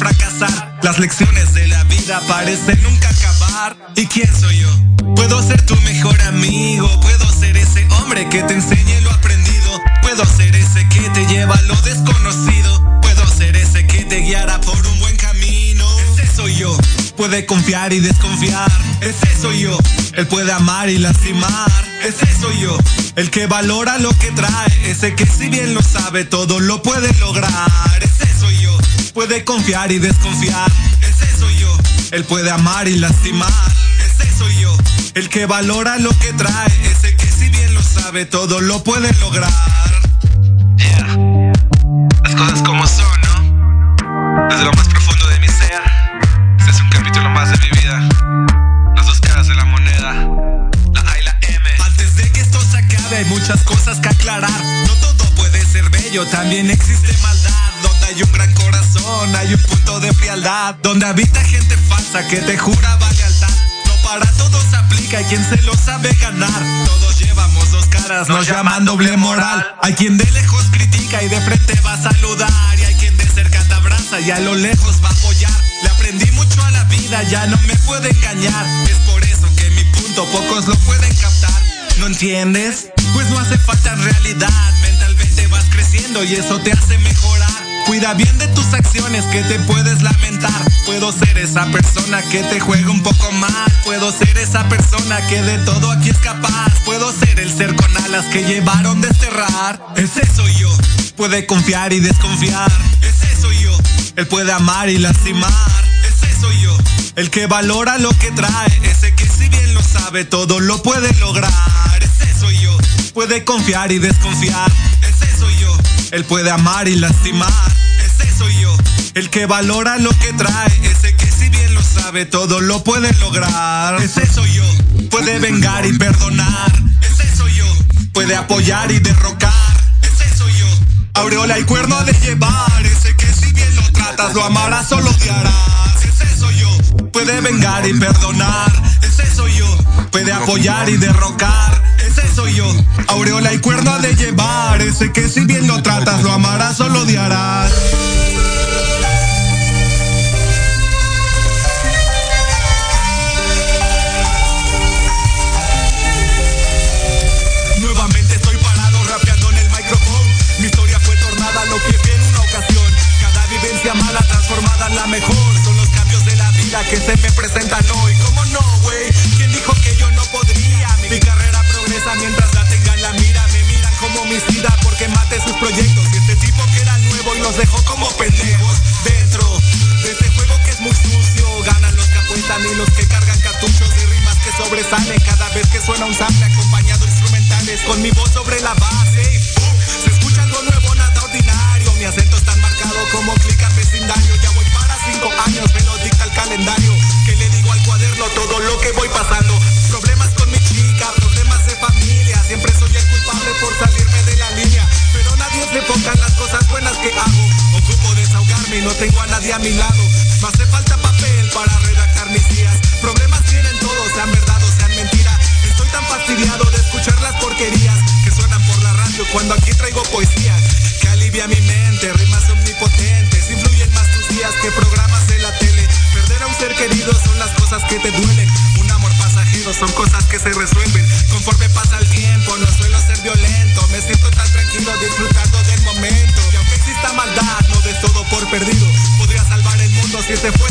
fracasar. Las lecciones de la vida parecen nunca acabar. ¿Y quién soy yo? Puedo ser tu mejor amigo, puedo ser ese hombre que te enseñe lo aprendido, puedo ser ese que te lleva a lo desconocido, puedo ser ese que te guiará por un buen camino. Soy yo. Puede confiar y desconfiar, ese soy yo. Él puede amar y lastimar, ese soy yo. El que valora lo que trae, ese que si bien lo sabe todo lo puede lograr, ese soy yo. Puede confiar y desconfiar, ese soy yo. Él puede amar y lastimar, ese soy yo. El que valora lo que trae, ese que si bien lo sabe todo lo puede lograr. Yeah. Muchas cosas que aclarar. No todo puede ser bello, también existe maldad. Donde hay un gran corazón, hay un punto de frialdad. Donde habita gente falsa que te jura lealtad. No para todos aplica, y quien se lo sabe ganar. Todos llevamos dos caras, nos llaman doble moral. Hay quien de lejos critica y de frente va a saludar. Y hay quien de cerca te abraza y a lo lejos va a apoyar. Le aprendí mucho a la vida, ya no me puede engañar. Es por eso que mi punto pocos lo pueden. ¿No entiendes? Pues no hace falta realidad. Mentalmente vas creciendo y eso te hace mejorar. Cuida bien de tus acciones que te puedes lamentar. Puedo ser esa persona que te juega un poco mal. Puedo ser esa persona que de todo aquí es capaz. Puedo ser el ser con alas que llevaron desterrar. Ese soy yo. Puede confiar y desconfiar. Ese soy yo. Él puede amar y lastimar. Ese soy yo. El que valora lo que trae. Ese que si bien lo sabe todo lo puede lograr. Puede confiar y desconfiar. Ese soy yo. Él puede amar y lastimar. Ese soy yo. El que valora lo que trae. Ese que si bien lo sabe todo lo puede lograr. Ese soy yo. Puede vengar y perdonar. Ese soy yo. Puede apoyar y derrocar. Ese soy yo. Aureola y cuerno de llevar. Ese que si bien lo tratas lo amarás o lo odiarás. Ese soy yo. Puede vengar y perdonar. Ese soy yo. Puede apoyar y derrocar. Aureola y cuerno de llevar. Ese que si bien lo tratas lo amarás o lo odiarás. Nuevamente estoy parado rapeando en el micrófono. Mi historia fue tornada lo que vi en una ocasión. Cada vivencia mala transformada en la mejor. Son los cambios de la vida que se me presentan hoy. Mientras la tenga en la mira. Me miran como homicida porque mate sus proyectos. Y este tipo que era nuevo y los dejó como pendejos. Dentro de este juego que es muy sucio. Ganan los que apuestan y los que cargan cartuchos de rimas que sobresalen cada vez que suena un sample acompañado instrumentales con mi voz sobre la base. Se escucha algo nuevo, nada ordinario. Mi acento es tan marcado como clic en vecindario. Ya voy para cinco años, me lo dicta el calendario. Que le digo al cuaderno todo lo que voy pasando. Problemas Siempre soy el culpable por salirme de la línea. Pero nadie enfoca en las cosas buenas que hago. Ocupo desahogarme y no tengo a nadie a mi lado. Me hace falta papel para redactar mis días. Problemas tienen todos, sean verdad o sean mentira. Estoy tan fastidiado de escuchar las porquerías que suenan por la radio cuando aquí traigo poesía. Que alivia mi mente, rimas omnipotentes. Influyen más tus días que programas el mundo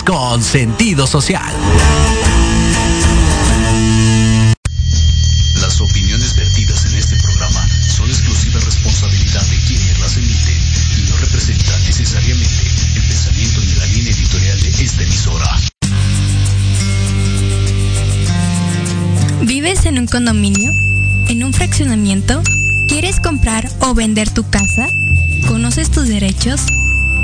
Con sentido social. Las opiniones vertidas en este programa son exclusiva responsabilidad de quienes las emiten y no representan necesariamente el pensamiento ni la línea editorial de esta emisora. ¿Vives en un condominio? ¿En un fraccionamiento? ¿Quieres comprar o vender tu casa? ¿Conoces tus derechos?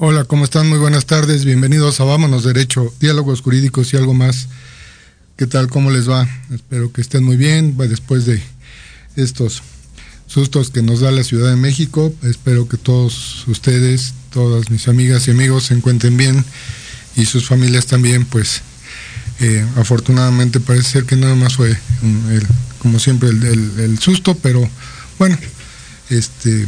Hola, ¿cómo están? Muy buenas tardes. Bienvenidos a Vámonos Derecho, Diálogos Jurídicos y algo más. ¿Qué tal? ¿Cómo les va? Espero que estén muy bien. Después de estos sustos que nos da la Ciudad de México, espero que todos ustedes, todas mis amigas y amigos se encuentren bien y sus familias también, pues eh, afortunadamente parece ser que nada más fue, el, como siempre, el, susto, pero bueno, este,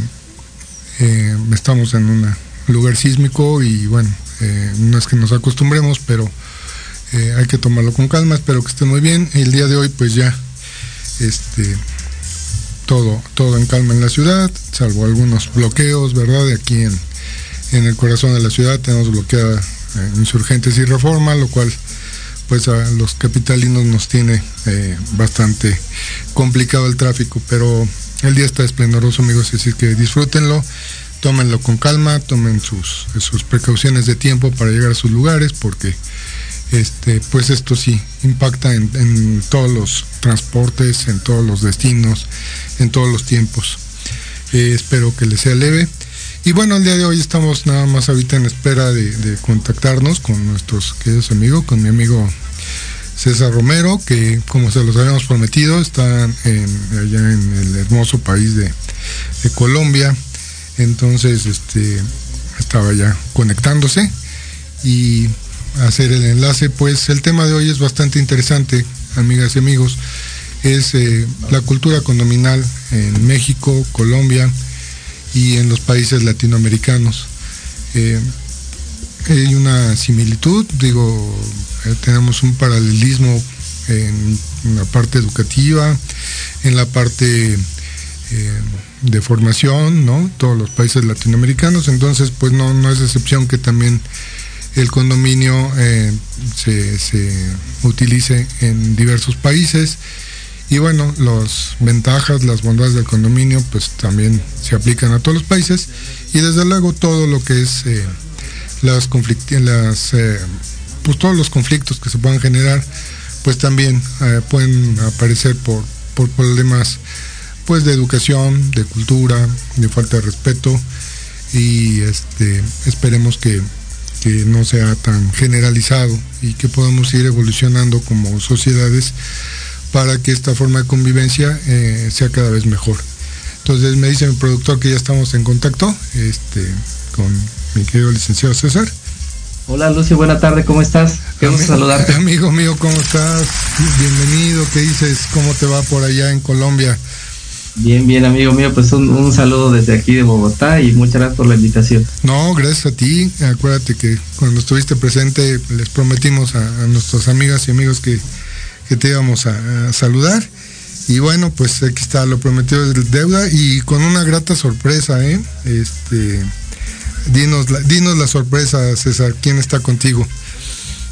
eh, estamos en una lugar sísmico y bueno, eh, no es que nos acostumbremos, pero eh, hay que tomarlo con calma, espero que esté muy bien. El día de hoy pues ya este todo, todo en calma en la ciudad, salvo algunos bloqueos, ¿verdad? De aquí en, en el corazón de la ciudad tenemos bloqueada eh, insurgentes y reforma, lo cual pues a los capitalinos nos tiene bastante complicado el tráfico, pero el día está esplendoroso amigos, así que disfrútenlo tómenlo con calma, tomen sus, sus precauciones de tiempo para llegar a sus lugares, porque este, pues esto sí impacta en, todos los transportes, en todos los destinos, en todos los tiempos. Eh, espero que les sea leve. Y bueno, el día de hoy estamos nada más ahorita en espera de, contactarnos con nuestros queridos amigos, con mi amigo César Romero, que como se los habíamos prometido, está allá en el hermoso país de Colombia entonces, este, estaba ya conectándose y hacer el enlace. Pues el tema de hoy es bastante interesante, amigas y amigos. Es eh, la cultura condominal en México, Colombia y en los países latinoamericanos. Eh, hay una similitud, digo, eh, tenemos un paralelismo en, la parte educativa, en la parte de formación, ¿no? Todos los países latinoamericanos, entonces pues no, no es excepción que también el condominio eh, se, se, utilice en diversos países. Y bueno, las ventajas, las bondades del condominio pues también se aplican a todos los países. Y desde luego todo lo que es eh, las, las eh, pues todos los conflictos que se puedan generar pues también pueden aparecer por, por problemas pues de educación, de cultura, de falta de respeto y este esperemos que, no sea tan generalizado y que podamos ir evolucionando como sociedades para que esta forma de convivencia eh, sea cada vez mejor. Entonces me dice mi productor que ya estamos en contacto este, con mi querido licenciado César. Hola Lucio, buena tarde, ¿cómo estás? Qué saludarte. Amigo mío, ¿cómo estás? Bienvenido, ¿qué dices? ¿Cómo te va por allá en Colombia? Bien, bien, amigo mío, pues un, saludo desde aquí de Bogotá y muchas gracias por la invitación. No, gracias a ti. Acuérdate que cuando estuviste presente les prometimos a, nuestras amigas y amigos que, te íbamos a, saludar. Y bueno, pues aquí está lo prometido de deuda y con una grata sorpresa, ¿eh? Este, dinos, la, dinos la sorpresa, César, ¿quién está contigo?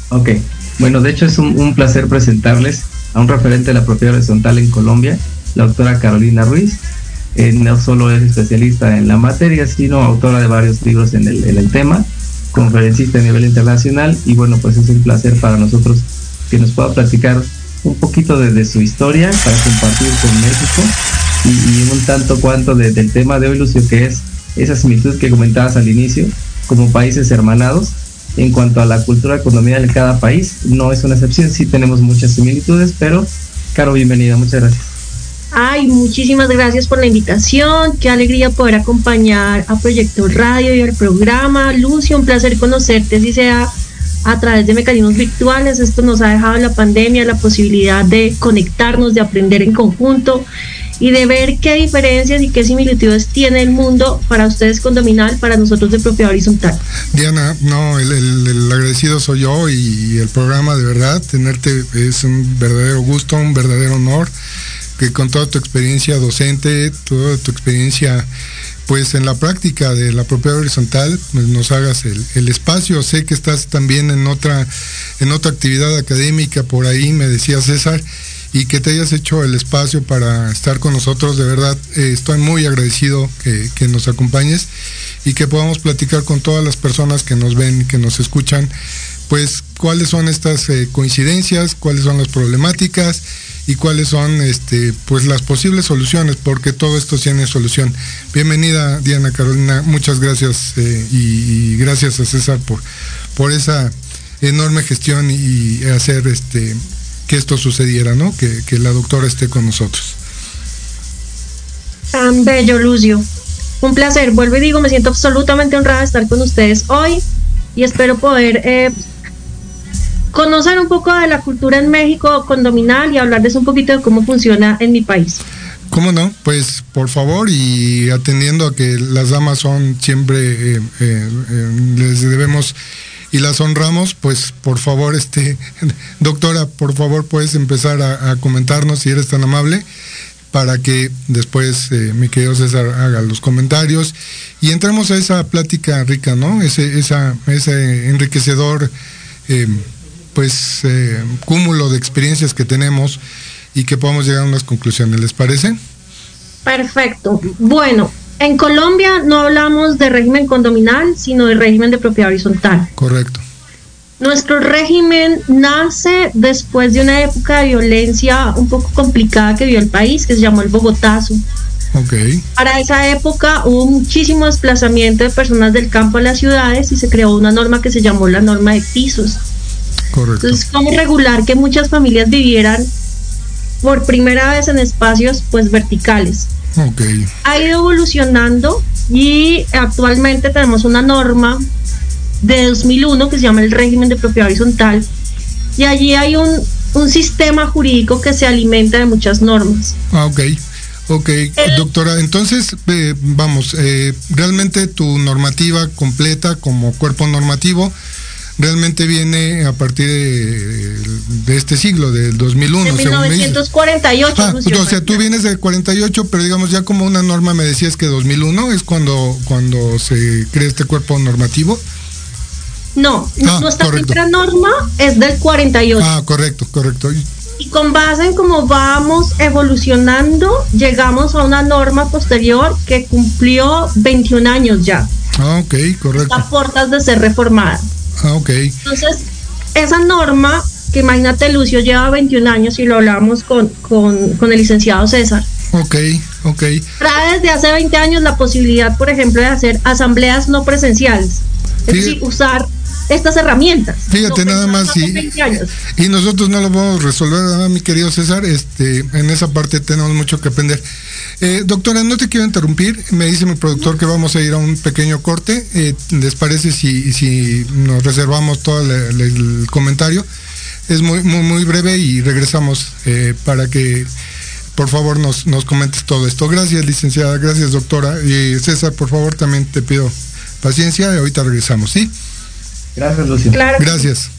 Ok, bueno, de hecho es un, un placer presentarles a un referente de la propiedad horizontal en Colombia la doctora Carolina Ruiz. Eh, no solo es especialista en la materia, sino autora de varios libros en el, tema, conferencista a nivel internacional y bueno, pues es un placer para nosotros que nos pueda platicar un poquito de, su historia para compartir con México y, un tanto cuanto del tema de hoy, Lucio, que es esa similitud que comentabas al inicio, como países hermanados. En cuanto a la cultura economía de cada país, no es una excepción, sí tenemos muchas similitudes, pero Caro, bienvenida, muchas gracias. Ay, muchísimas gracias por la invitación. Qué alegría poder acompañar a Proyecto Radio y al programa. Lucio, un placer conocerte, así sea a través de mecanismos virtuales. Esto nos ha dejado la pandemia, la posibilidad de conectarnos, de aprender en conjunto y de ver qué diferencias y qué similitudes tiene el mundo para ustedes condominal, para nosotros de propiedad horizontal. Diana, no, el, agradecido soy yo y el programa de verdad, tenerte es un verdadero gusto, un verdadero honor, que con toda tu experiencia docente, toda tu experiencia pues en la práctica de la propiedad horizontal pues, nos hagas el, espacio. Sé que estás también en otra, en otra actividad académica por ahí, me decía César, y que te hayas hecho el espacio para estar con nosotros. De verdad, eh, estoy muy agradecido que, nos acompañes y que podamos platicar con todas las personas que nos ven, que nos escuchan, pues cuáles son estas eh, coincidencias, cuáles son las problemáticas y cuáles son este, pues las posibles soluciones, porque todo esto tiene solución. Bienvenida Diana Carolina, muchas gracias eh, y, gracias a César por, por esa enorme gestión y hacer este que esto sucediera, ¿no? Que, la doctora esté con nosotros. Tan bello, Lucio. Un placer. Vuelvo y digo, me siento absolutamente honrada de estar con ustedes hoy y espero poder eh, conocer un poco de la cultura en México condominal y hablarles un poquito de cómo funciona en mi país. ¿Cómo no? Pues por favor y atendiendo a que las damas son siempre, eh, eh, les debemos y las honramos, pues por favor, este, doctora, por favor puedes empezar a, comentarnos si eres tan amable para que después eh, mi querido César haga los comentarios y entremos a esa plática rica, ¿no? Ese, esa, ese enriquecedor, eh, pues, eh, cúmulo de experiencias que tenemos y que podamos llegar a unas conclusiones, ¿les parece? Perfecto. Bueno, en Colombia no hablamos de régimen condominal, sino de régimen de propiedad horizontal. Correcto. Nuestro régimen nace después de una época de violencia un poco complicada que vio el país, que se llamó el Bogotazo. Okay. Para esa época hubo muchísimo desplazamiento de personas del campo a las ciudades y se creó una norma que se llamó la norma de pisos. Correcto. Entonces, ¿cómo regular que muchas familias vivieran por primera vez en espacios pues verticales? Ha ido evolucionando y actualmente tenemos una norma de 2001 que se llama el régimen de propiedad horizontal y allí hay un, un sistema jurídico que se alimenta de muchas normas. Ah, ok. Ok, doctora, entonces, eh, vamos, eh, realmente tu normativa completa como cuerpo normativo realmente viene a partir de, este siglo, del 2001. De 1948. Ah, o sea, tú vienes del 48, pero digamos ya como una norma me decías que 2001 es cuando, cuando se crea este cuerpo normativo. No, ah, nuestra primera norma es del 48. Ah, correcto, correcto. Y con base en cómo vamos evolucionando, llegamos a una norma posterior que cumplió 21 años ya. Ah, ok, correcto. A puertas de ser reformada. Ah, ok. Entonces, esa norma, que imagínate, Lucio lleva 21 años y lo hablamos con, con, el licenciado César. Ok, ok. Trae desde hace 20 años la posibilidad, por ejemplo, de hacer asambleas no presenciales. Es decir, usar estas herramientas. Fíjate nada más y, y nosotros no lo podemos resolver, mi querido César, este, en esa parte tenemos mucho que aprender. Eh, doctora, no te quiero interrumpir. Me dice mi productor que vamos a ir a un pequeño corte. Eh, ¿Les parece si, si nos reservamos todo el, comentario? Es muy, muy, muy breve y regresamos eh, para que por favor nos, nos comentes todo esto. Gracias, licenciada. Gracias, doctora. Y César, por favor, también te pido paciencia y ahorita regresamos, ¿sí? Gracias, Lucio. Gracias.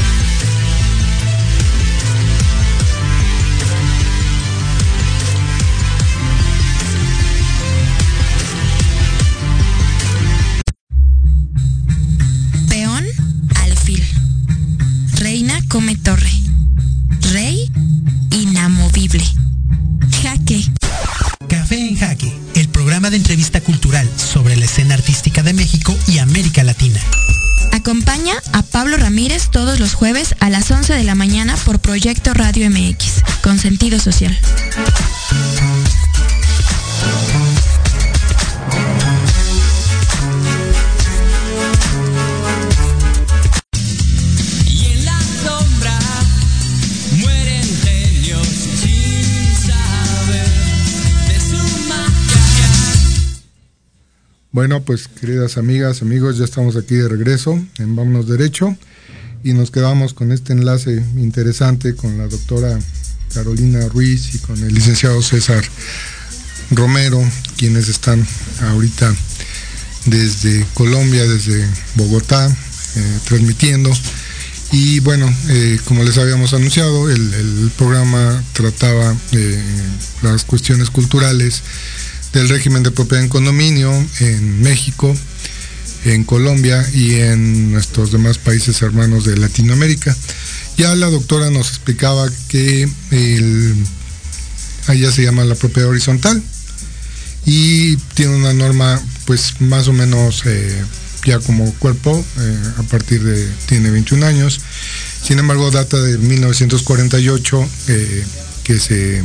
Come torre. Rey inamovible. Jaque. Café en Jaque, el programa de entrevista cultural sobre la escena artística de México y América Latina. Acompaña a Pablo Ramírez todos los jueves a las 11 de la mañana por Proyecto Radio MX, con sentido social. Bueno, pues queridas amigas, amigos, ya estamos aquí de regreso en Vámonos Derecho y nos quedamos con este enlace interesante con la doctora Carolina Ruiz y con el licenciado César Romero, quienes están ahorita desde Colombia, desde Bogotá, eh, transmitiendo. Y bueno, eh, como les habíamos anunciado, el, programa trataba eh, las cuestiones culturales del régimen de propiedad en condominio en México, en Colombia y en nuestros demás países hermanos de Latinoamérica. Ya la doctora nos explicaba que el, allá se llama la propiedad horizontal y tiene una norma pues más o menos eh, ya como cuerpo, eh, a partir de, tiene 21 años, sin embargo data de 1948 eh, que, se,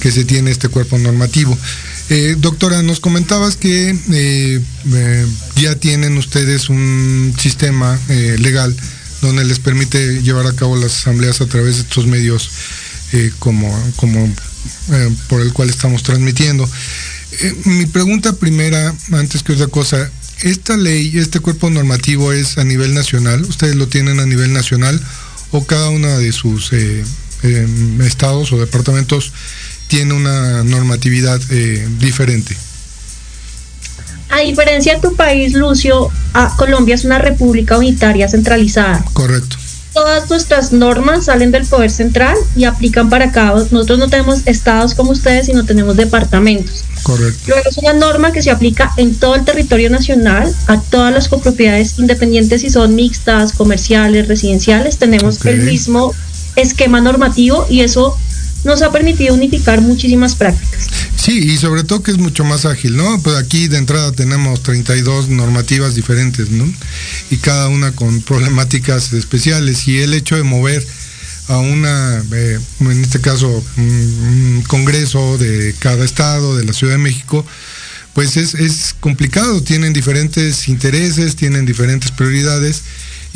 que se tiene este cuerpo normativo. Eh, doctora, nos comentabas que eh, eh, ya tienen ustedes un sistema legal donde les permite llevar a cabo las asambleas a través de estos medios como, como por el cual estamos transmitiendo. mi pregunta primera, antes que otra cosa, ¿esta ley, este cuerpo normativo es a nivel nacional? ¿Ustedes lo tienen a nivel nacional o cada una de sus estados o departamentos tiene una normatividad eh, diferente. A diferencia de tu país, Lucio, Colombia es una república unitaria centralizada. Correcto. Todas nuestras normas salen del poder central y aplican para cada. Nosotros no tenemos estados como ustedes, sino tenemos departamentos. Correcto. Luego es una norma que se aplica en todo el territorio nacional, a todas las copropiedades independientes, si son mixtas, comerciales, residenciales. Tenemos el mismo esquema normativo y eso nos ha permitido unificar muchísimas prácticas. Sí, y sobre todo que es mucho más ágil, ¿no? Pues aquí de entrada tenemos 32 normativas diferentes, ¿no? Y cada una con problemáticas especiales y el hecho de mover a una, eh, en este caso, un, congreso de cada estado, de la Ciudad de México, pues es, es complicado, tienen diferentes intereses, tienen diferentes prioridades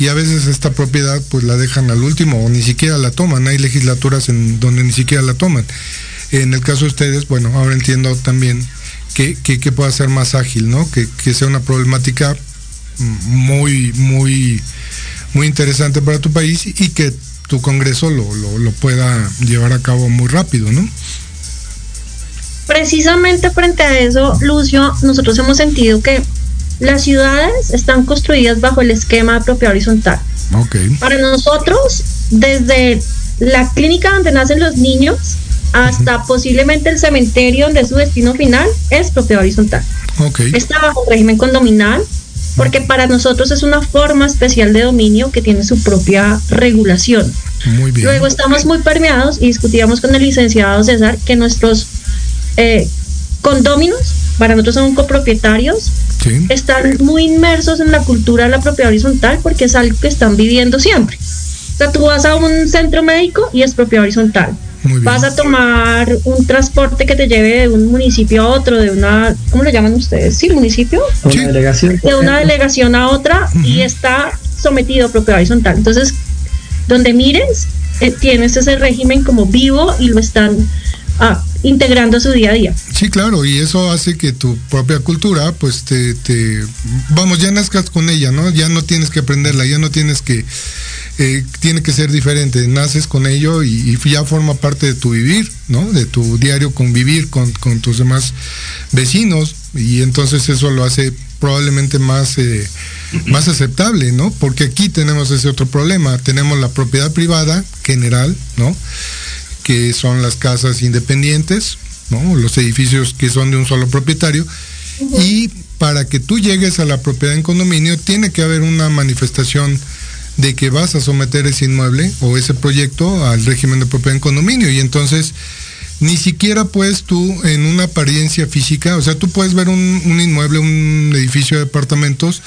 y a veces esta propiedad pues la dejan al último o ni siquiera la toman. Hay legislaturas en donde ni siquiera la toman. En el caso de ustedes, bueno, ahora entiendo también que, que, pueda ser más ágil, ¿no? Que, que, sea una problemática muy, muy, muy interesante para tu país y que tu Congreso lo, lo, pueda llevar a cabo muy rápido, ¿no? Precisamente frente a eso, Lucio, nosotros hemos sentido que las ciudades están construidas bajo el esquema de propiedad horizontal. Okay. Para nosotros, desde la clínica donde nacen los niños hasta posiblemente el cementerio donde es su destino final, es propiedad horizontal. Okay. Está bajo régimen condominal, porque para nosotros es una forma especial de dominio que tiene su propia regulación. Muy bien. Luego estamos muy permeados y discutíamos con el licenciado César que nuestros eh, condóminos, para nosotros son copropietarios, están muy inmersos en la cultura de la propiedad horizontal porque es algo que están viviendo siempre. O sea, tú vas a un centro médico y es propiedad horizontal vas a tomar un transporte que te lleve de un municipio a otro, de una, ¿cómo le llaman ustedes? Sí, municipio. Una delegación. De una delegación a otra y está sometido a propiedad horizontal. Entonces, donde mires, eh, tienes ese régimen como vivo y lo están ah, integrando a su día a día. Sí, claro, y eso hace que tu propia cultura, pues te, vamos, ya nazcas con ella, ¿no? Ya no tienes que aprenderla, ya no tienes que eh, tiene que ser diferente. Naces con ello y, ya forma parte de tu vivir, ¿no? De tu diario convivir con, tus demás vecinos y entonces eso lo hace probablemente más, eh, más aceptable, ¿no? Porque aquí tenemos ese otro problema. Tenemos la propiedad privada general, ¿no? Que son las casas independientes, ¿no? Los edificios que son de un solo propietario. Y para que tú llegues a la propiedad en condominio, tiene que haber una manifestación de que vas a someter ese inmueble o ese proyecto al régimen de propiedad en condominio y entonces ni siquiera puedes tú en una apariencia física, o sea, tú puedes ver un, inmueble, un edificio de departamentos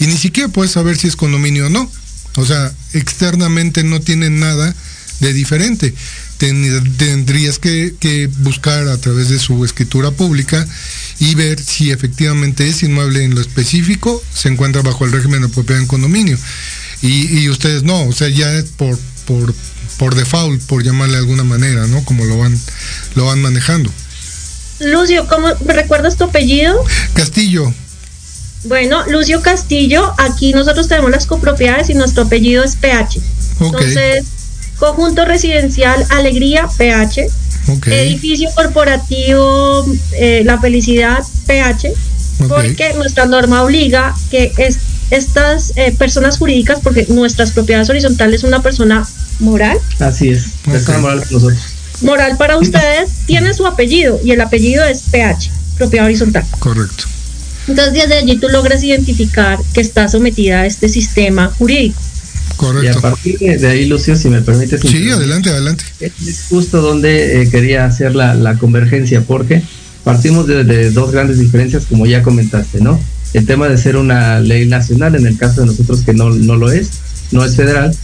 y ni siquiera puedes saber si es condominio o no. O sea, externamente no tiene nada de diferente. Tendrías que, que, buscar a través de su escritura pública y ver si efectivamente ese inmueble en lo específico se encuentra bajo el régimen de propiedad en condominio y, ustedes no, o sea, ya es por, por, por default, por llamarle de alguna manera, ¿no? Como lo van, lo van manejando. Lucio, ¿cómo recuerdas tu apellido? Castillo. Bueno, Lucio Castillo, aquí nosotros tenemos las copropiedades y nuestro apellido es PH. Entonces, conjunto residencial Alegría PH. Edificio corporativo eh, La Felicidad PH. Porque nuestra norma obliga que es estas eh, personas jurídicas, porque nuestras propiedades horizontales es una persona moral. Así es, persona moral para nosotros. Moral para ustedes tiene su apellido y el apellido es PH, propiedad horizontal. Correcto. Entonces desde allí tú logras identificar que está sometida a este sistema jurídico. Correcto. Y a partir de ahí, Lucio, si me permites. Sí, adelante, adelante. Es justo donde eh, quería hacer la, la, convergencia, porque partimos de, de, dos grandes diferencias, como ya comentaste, ¿no? el tema de ser una ley nacional, en el caso de nosotros que no, no lo es, no es federal,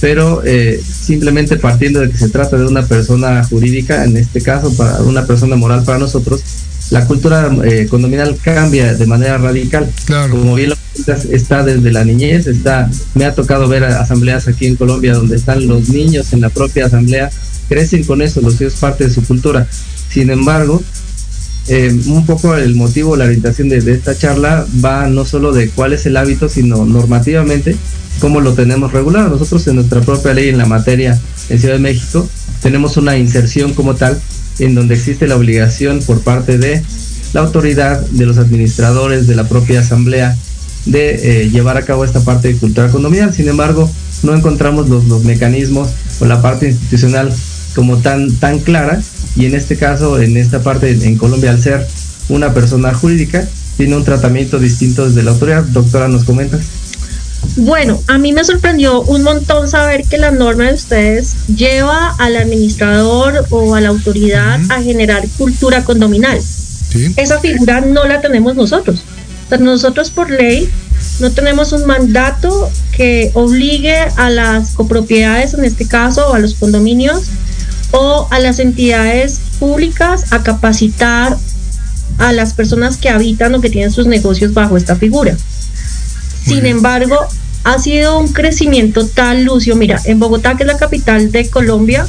pero eh, simplemente partiendo de que se trata de una persona jurídica, en este caso para una persona moral para nosotros, la cultura eh, condominal cambia de manera radical. Como bien lo está desde la niñez, está, me ha tocado ver asambleas aquí en Colombia donde están los niños en la propia asamblea, crecen con eso, los es parte de su cultura. Sin embargo, eh, un poco el motivo, la orientación de, esta charla va no solo de cuál es el hábito, sino normativamente cómo lo tenemos regulado. Nosotros en nuestra propia ley en la materia en Ciudad de México tenemos una inserción como tal en donde existe la obligación por parte de la autoridad, de los administradores, de la propia asamblea, de eh, llevar a cabo esta parte de cultura condominial. Sin embargo, no encontramos los, los mecanismos o la parte institucional como tan, tan clara y en este caso, en esta parte en Colombia, al ser una persona jurídica, tiene un tratamiento distinto desde la autoridad. Doctora, ¿nos comentas? Bueno, a mí me sorprendió un montón saber que la norma de ustedes lleva al administrador o a la autoridad a generar cultura condominal. Esa figura no la tenemos nosotros. Nosotros por ley no tenemos un mandato que obligue a las copropiedades, en este caso, o a los condominios, o a las entidades públicas a capacitar a las personas que habitan o que tienen sus negocios bajo esta figura. Sin embargo, ha sido un crecimiento tal, Lucio. Mira, en Bogotá, que es la capital de Colombia,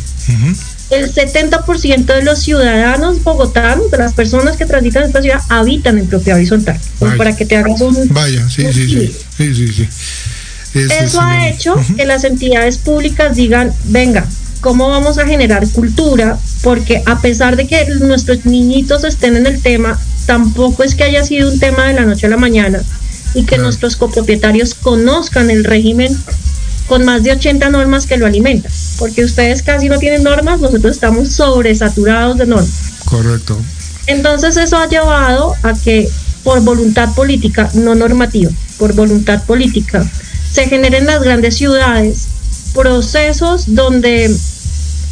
el 70% de los ciudadanos bogotanos, de las personas que transitan esta ciudad, habitan en propiedad horizontal. Para que te hagas un. Vaya, sí, sí, sí, sí, sí, Eso ha hecho que las entidades públicas digan: venga, ¿cómo vamos a generar cultura? Porque a pesar de que nuestros niñitos estén en el tema, tampoco es que haya sido un tema de la noche a la mañana y que nuestros copropietarios conozcan el régimen con más de 80 normas que lo alimentan, porque ustedes casi no tienen normas, nosotros estamos sobresaturados de normas. Correcto. Entonces eso ha llevado a que por voluntad política, no normativa, por voluntad política, se generen en las grandes ciudades procesos donde,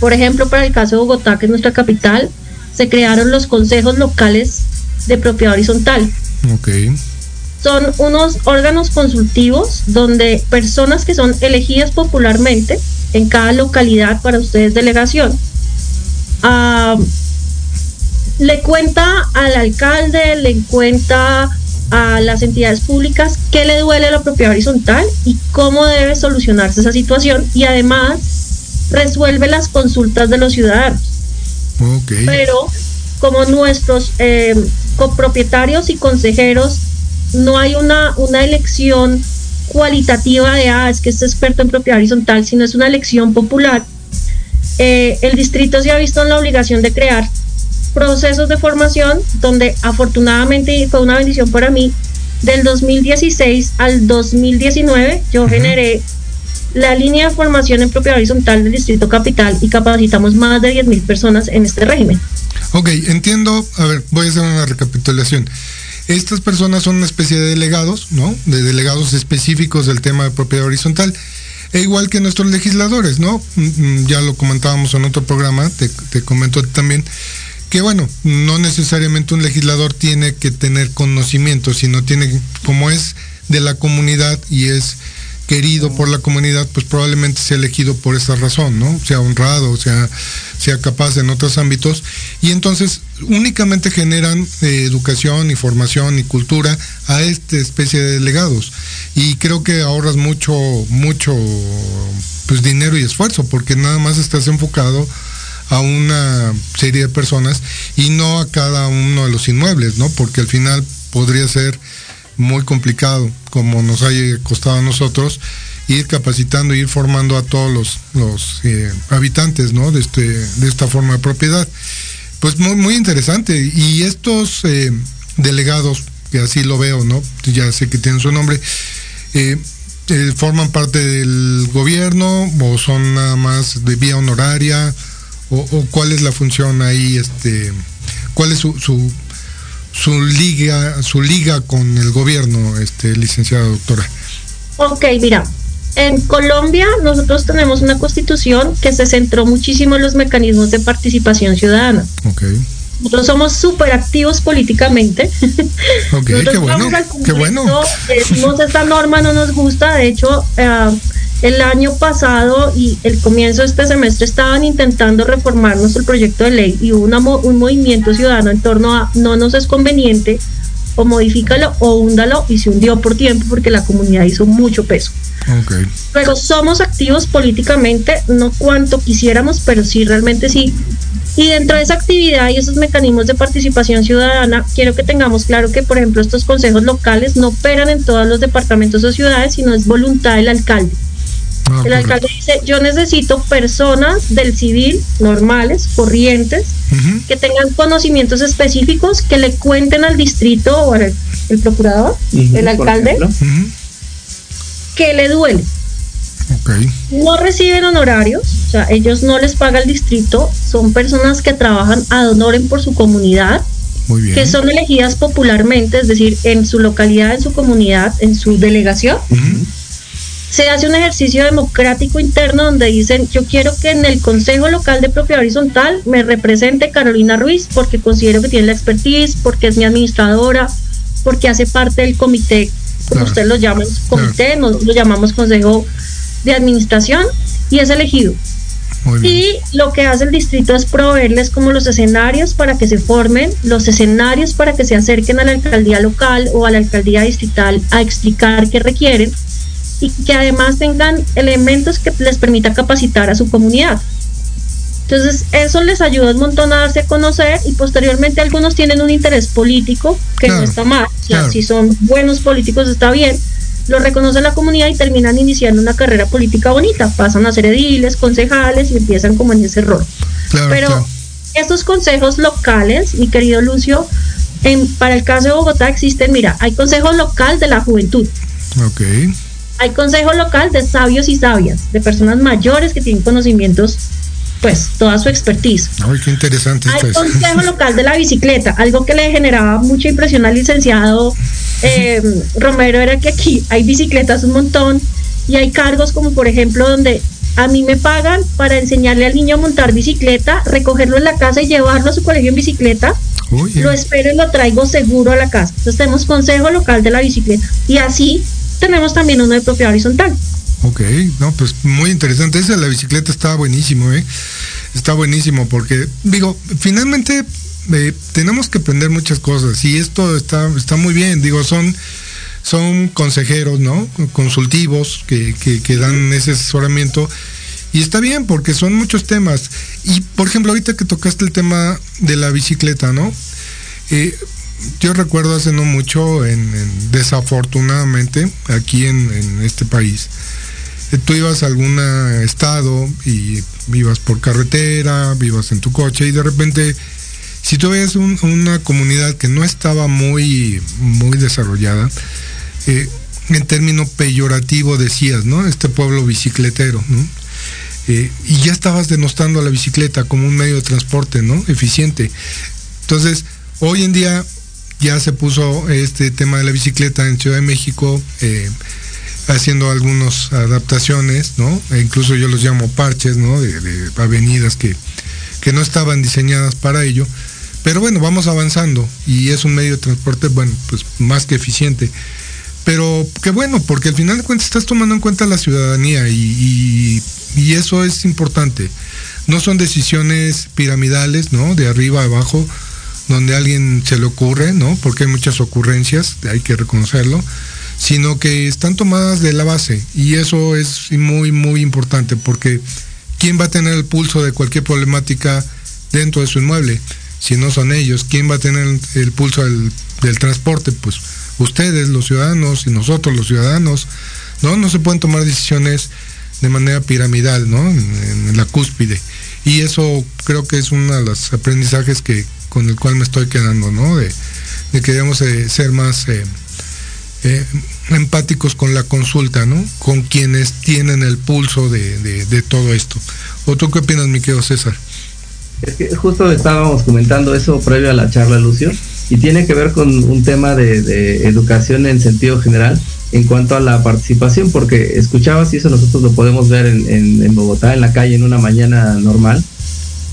por ejemplo, para el caso de Bogotá, que es nuestra capital, se crearon los consejos locales de propiedad horizontal. Okay son unos órganos consultivos donde personas que son elegidas popularmente en cada localidad para ustedes delegación, ah, le cuenta al alcalde, le cuenta a las entidades públicas qué le duele a la propiedad horizontal y cómo debe solucionarse esa situación y además resuelve las consultas de los ciudadanos. Pero como nuestros eh, copropietarios y consejeros no hay una, una elección cualitativa de, ah, es que este experto en propiedad horizontal, sino es una elección popular. Eh, el distrito se ha visto en la obligación de crear procesos de formación donde afortunadamente fue una bendición para mí. Del 2016 al 2019 yo generé la línea de formación en propiedad horizontal del Distrito Capital y capacitamos más de 10.000 personas en este régimen. Ok, entiendo. A ver, voy a hacer una recapitulación. Estas personas son una especie de delegados, ¿no? De delegados específicos del tema de propiedad horizontal. E igual que nuestros legisladores, ¿no? Mm, mm, ya lo comentábamos en otro programa, te, te comento también, que bueno, no necesariamente un legislador tiene que tener conocimiento, sino tiene, como es de la comunidad y es querido por la comunidad, pues probablemente sea elegido por esa razón, ¿no? Sea honrado, sea, sea capaz en otros ámbitos. Y entonces únicamente generan eh, educación y formación y cultura a esta especie de delegados. Y creo que ahorras mucho, mucho pues dinero y esfuerzo, porque nada más estás enfocado a una serie de personas y no a cada uno de los inmuebles, ¿no? Porque al final podría ser muy complicado, como nos haya costado a nosotros, ir capacitando, ir formando a todos los, los eh, habitantes ¿no? de, este, de esta forma de propiedad. Pues muy, muy interesante. Y estos eh, delegados, que así lo veo, ¿no? Ya sé que tienen su nombre, eh, forman parte del gobierno o son nada más de vía honoraria o, cuál es la función ahí, este, cuál es su, su su liga, su liga con el gobierno, este, licenciada doctora? Ok, mira, en Colombia nosotros tenemos una constitución que se centró muchísimo en los mecanismos de participación ciudadana. Okay. Nosotros somos súper activos políticamente. Ok, qué bueno. Qué bueno. Decimos esta norma no nos gusta, de hecho, eh, el año pasado y el comienzo de este semestre estaban intentando reformarnos el proyecto de ley y hubo un movimiento ciudadano en torno a no nos es conveniente o modifícalo o húndalo y se hundió por tiempo porque la comunidad hizo mucho peso. Okay. Pero somos activos políticamente, no cuanto quisiéramos, pero sí, realmente sí. Y dentro de esa actividad y esos mecanismos de participación ciudadana, quiero que tengamos claro que, por ejemplo, estos consejos locales no operan en todos los departamentos o ciudades, sino es voluntad del alcalde. Ah, el alcalde dice, yo necesito personas del civil, normales, corrientes, que tengan conocimientos específicos, que le cuenten al distrito o al el procurador, el alcalde, que le duele. No reciben honorarios, o sea, ellos no les paga el distrito, son personas que trabajan ad honorem por su comunidad, que son elegidas popularmente, es decir, en su localidad, en su comunidad, en su delegación se hace un ejercicio democrático interno donde dicen, yo quiero que en el Consejo Local de Propiedad Horizontal me represente Carolina Ruiz porque considero que tiene la expertise, porque es mi administradora, porque hace parte del comité como ustedes lo llaman, comité, nosotros lo llamamos consejo de administración, y es elegido. Y lo que hace el distrito es proveerles como los escenarios para que se formen, los escenarios para que se acerquen a la alcaldía local o a la alcaldía distrital a explicar qué requieren y que además tengan elementos que les permita capacitar a su comunidad. Entonces, eso les ayuda un montón a darse a conocer y posteriormente algunos tienen un interés político que no está mal. si son buenos políticos está bien. Lo reconoce la comunidad y terminan iniciando una carrera política bonita. Pasan a ser ediles, concejales y empiezan como en ese rol. Pero estos consejos locales, mi querido Lucio, en, para el caso de Bogotá existen, mira, hay consejo local de la juventud. Ok hay consejo local de sabios y sabias, de personas mayores que tienen conocimientos, pues toda su expertise. Ay, qué interesante. Hay consejo local de la bicicleta, algo que le generaba mucha impresión al licenciado eh, Romero era que aquí hay bicicletas un montón y hay cargos como por ejemplo donde a mí me pagan para enseñarle al niño a montar bicicleta, recogerlo en la casa y llevarlo a su colegio en bicicleta. Lo espero y lo traigo seguro a la casa. Entonces tenemos consejo local de la bicicleta. Y así tenemos también uno de propiedad horizontal. Ok, no, pues muy interesante. Ese de la bicicleta está buenísimo, ¿eh? Está buenísimo porque, digo, finalmente eh, tenemos que aprender muchas cosas y esto está, está muy bien. Digo, son, son consejeros, ¿no? Consultivos que, que, dan ese asesoramiento. Y está bien porque son muchos temas. Y, por ejemplo, ahorita que tocaste el tema de la bicicleta, ¿no? Eh, yo recuerdo hace no mucho, en, desafortunadamente, aquí en, este país, eh, tú ibas a algún estado y vivas por carretera, vivas en tu coche y de repente, si tú ves una comunidad que no estaba muy, muy desarrollada, eh, en término peyorativo decías, ¿no? Este pueblo bicicletero, ¿no? Eh, y ya estabas denostando a la bicicleta como un medio de transporte, ¿no? Eficiente. Entonces, hoy en día ya se puso este tema de la bicicleta en Ciudad de México, eh, haciendo algunas adaptaciones, ¿no? E incluso yo los llamo parches, ¿no? De, avenidas que, que, no estaban diseñadas para ello. Pero bueno, vamos avanzando y es un medio de transporte, bueno, pues más que eficiente. Pero qué bueno, porque al final de cuentas estás tomando en cuenta la ciudadanía y, y eso es importante. No son decisiones piramidales, ¿no? De arriba a abajo, donde a alguien se le ocurre, ¿no? Porque hay muchas ocurrencias, hay que reconocerlo, sino que están tomadas de la base y eso es muy, muy importante porque ¿quién va a tener el pulso de cualquier problemática dentro de su inmueble? Si no son ellos, ¿quién va a tener el pulso del, transporte? Pues ustedes, los ciudadanos, y nosotros, los ciudadanos, ¿no? No se pueden tomar decisiones de manera piramidal, ¿no? En, en la cúspide. Y eso creo que es uno de los aprendizajes que, con el cual me estoy quedando, ¿no? De, que debemos ser más eh, eh, empáticos con la consulta, ¿no? Con quienes tienen el pulso de, todo esto. ¿O tú qué opinas, mi querido César? Es que justo estábamos comentando eso previo a la charla, Lucio, y tiene que ver con un tema de, educación en sentido general en cuanto a la participación, porque escuchabas y eso nosotros lo podemos ver en, Bogotá, en la calle, en una mañana normal,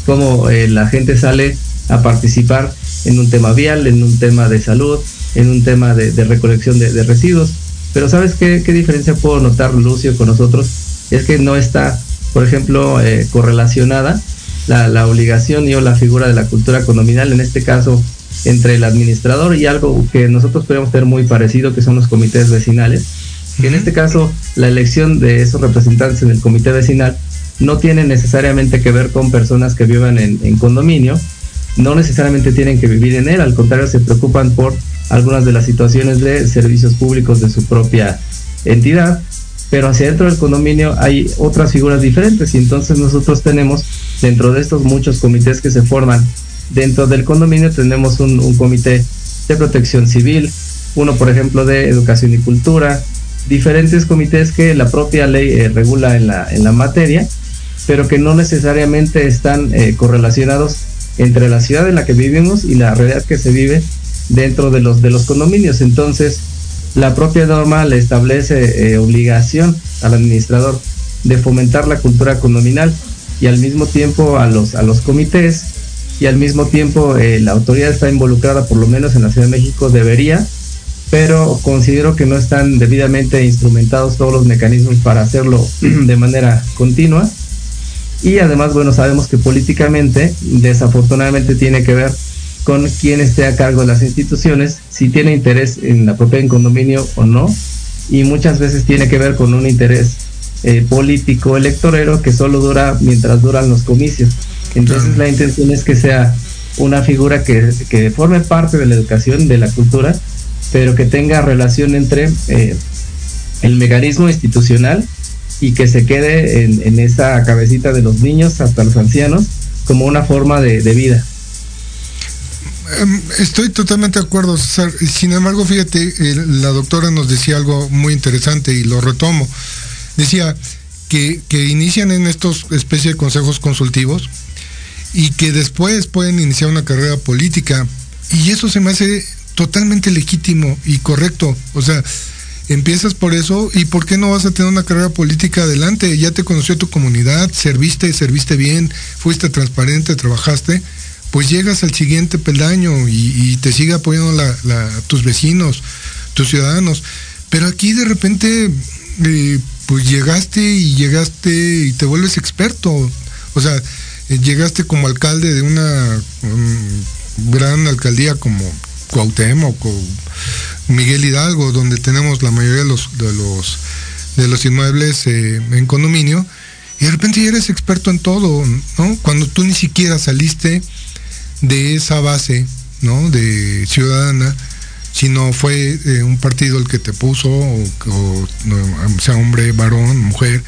como eh, la gente sale a participar en un tema vial, en un tema de salud, en un tema de, recolección de, residuos. Pero ¿sabes qué, diferencia puedo notar, Lucio, con nosotros? Es que no está, por ejemplo, eh, correlacionada la, obligación y o la figura de la cultura condominal, en este caso entre el administrador y algo que nosotros podemos tener muy parecido, que son los comités vecinales, que en este caso la elección de esos representantes en el comité vecinal no tiene necesariamente que ver con personas que vivan en condominio, no necesariamente tienen que vivir en él, al contrario se preocupan por algunas de las situaciones de servicios públicos de su propia entidad, pero hacia dentro del condominio hay otras figuras diferentes y entonces nosotros tenemos dentro de estos muchos comités que se forman dentro del condominio tenemos un, comité de protección civil, uno por ejemplo de educación y cultura, diferentes comités que la propia ley eh, regula en la, en la materia, pero que no necesariamente están eh, correlacionados entre la ciudad en la que vivimos y la realidad que se vive dentro de los, de los condominios. Entonces, la propia norma le establece eh, obligación al administrador de fomentar la cultura condominal y al mismo tiempo a los, a los comités y al mismo tiempo eh, la autoridad está involucrada, por lo menos en la Ciudad de México, debería pero considero que no están debidamente instrumentados todos los mecanismos para hacerlo de manera continua. Y además, bueno, sabemos que políticamente, desafortunadamente, tiene que ver con quién esté a cargo de las instituciones, si tiene interés en la propiedad en condominio o no, y muchas veces tiene que ver con un interés eh, político electorero que solo dura mientras duran los comicios. Entonces la intención es que sea una figura que, que forme parte de la educación, de la cultura, pero que tenga relación entre eh, el mecanismo institucional y que se quede en, esa cabecita de los niños hasta los ancianos como una forma de, vida. Em, estoy totalmente de acuerdo, César. Sin embargo, fíjate, la doctora nos decía algo muy interesante y lo retomo. Decía que, que inician en estos especies de consejos consultivos y que después pueden iniciar una carrera política. Y eso se me hace totalmente legítimo y correcto. O sea, empiezas por eso y ¿por qué no vas a tener una carrera política adelante? Ya te conoció tu comunidad, serviste, serviste bien, fuiste transparente, trabajaste, pues llegas al siguiente peldaño y, te sigue apoyando la, tus vecinos, tus ciudadanos. Pero aquí de repente, eh, pues llegaste y llegaste y te vuelves experto. O sea, eh, llegaste como alcalde de una gran alcaldía como Cuauhtémoc o Miguel Hidalgo, donde tenemos la mayoría de los, de los, de los inmuebles eh, en condominio, y de repente ya eres experto en todo, ¿no? Cuando tú ni siquiera saliste de esa base, ¿no? De ciudadana, sino fue eh, un partido el que te puso, o, sea hombre, varón, mujer,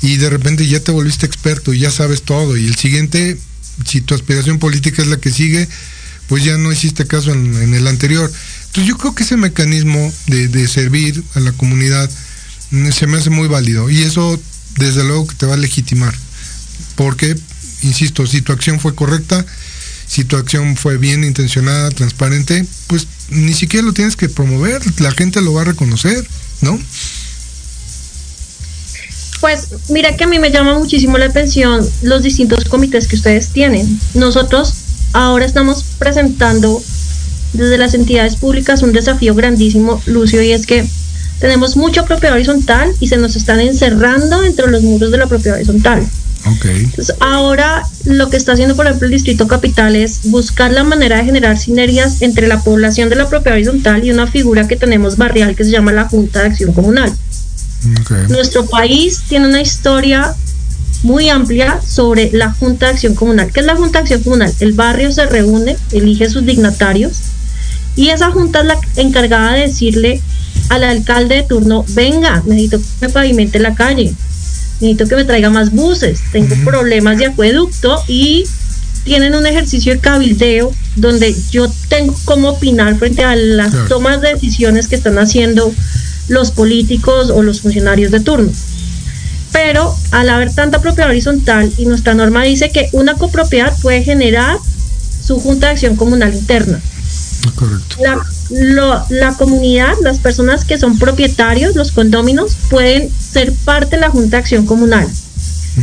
y de repente ya te volviste experto y ya sabes todo, y el siguiente, si tu aspiración política es la que sigue, pues ya no hiciste caso en, el anterior. Entonces yo creo que ese mecanismo de, servir a la comunidad mm, se me hace muy válido y eso desde luego que te va a legitimar. Porque, insisto, si tu acción fue correcta, si tu acción fue bien intencionada, transparente, pues ni siquiera lo tienes que promover, la gente lo va a reconocer, ¿no? Pues mira que a mí me llama muchísimo la atención los distintos comités que ustedes tienen. Nosotros ahora estamos presentando desde las entidades públicas un desafío grandísimo, Lucio, y es que tenemos mucha propiedad horizontal y se nos están encerrando entre los muros de la propiedad horizontal. Okay. Entonces, ahora lo que está haciendo, por ejemplo, el Distrito Capital es buscar la manera de generar sinergias entre la población de la propiedad horizontal y una figura que tenemos barrial que se llama la Junta de Acción Comunal. Nuestro país tiene una historia muy amplia sobre la Junta de Acción Comunal. ¿Qué es la Junta de Acción Comunal? El barrio se reúne, elige sus dignatarios y esa junta es la encargada de decirle al alcalde de turno, venga, necesito que me pavimente la calle, necesito que me traiga más buses, tengo problemas de acueducto y tienen un ejercicio de cabildeo donde yo tengo como opinar frente a las tomas de decisiones que están haciendo los políticos o los funcionarios de turno pero al haber tanta propiedad horizontal y nuestra norma dice que una copropiedad puede generar su junta de acción comunal interna. Correcto. La, comunidad, las personas que son propietarios, los condóminos, pueden ser parte de la junta de acción comunal,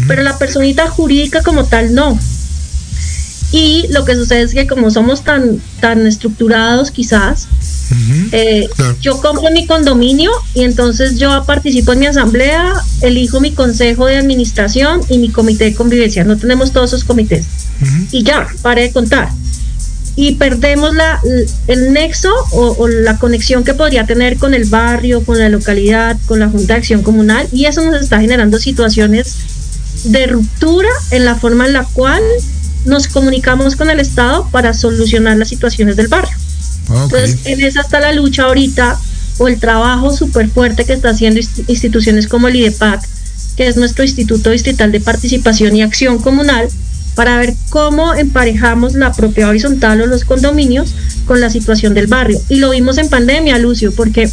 pero la personita jurídica como tal no. Y lo que sucede es que como somos tan, tan estructurados quizás, eh, yo compro mi condominio y entonces yo participo en mi asamblea, elijo mi consejo de administración y mi comité de convivencia. No tenemos todos esos comités. Y ya, pare de contar. Y perdemos la, el nexo o, o, la conexión que podría tener con el barrio, con la localidad, con la Junta de Acción Comunal. Y eso nos está generando situaciones de ruptura en la forma en la cual nos comunicamos con el Estado para solucionar las situaciones del barrio. Entonces, en esa está la lucha ahorita, o el trabajo súper fuerte que está haciendo instituciones como el IDEPAC, que es nuestro Instituto Distrital de Participación y Acción Comunal, para ver cómo emparejamos la propiedad horizontal o los condominios con la situación del barrio. Y lo vimos en pandemia, Lucio, porque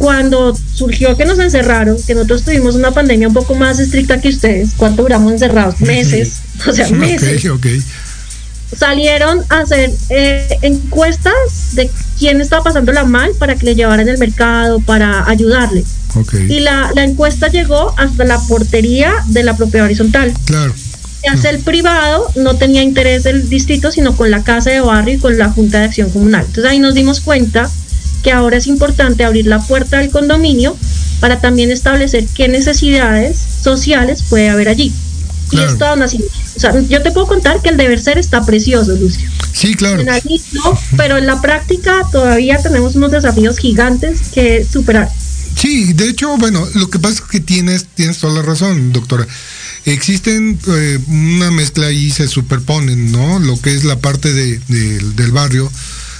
cuando surgió que nos encerraron, que nosotros tuvimos una pandemia un poco más estricta que ustedes, ¿cuánto duramos encerrados? Meses, o sea, meses salieron a hacer eh, encuestas de quién estaba pasándola mal para que le llevaran el mercado, para ayudarle. Y la, encuesta llegó hasta la portería de la propiedad horizontal. Claro. hace el privado, no tenía interés del distrito, sino con la casa de barrio y con la Junta de Acción Comunal. Entonces ahí nos dimos cuenta que ahora es importante abrir la puerta del condominio para también establecer qué necesidades sociales puede haber allí. Y esto aún así, o sea, yo te puedo contar que el deber ser está precioso, Lucio. Sí, claro. pero en la práctica todavía tenemos unos desafíos gigantes que superar. Sí, de hecho, bueno, lo que pasa es que tienes, tienes toda la razón, doctora. Existen eh, una mezcla y se superponen, ¿no? Lo que es la parte de, del barrio.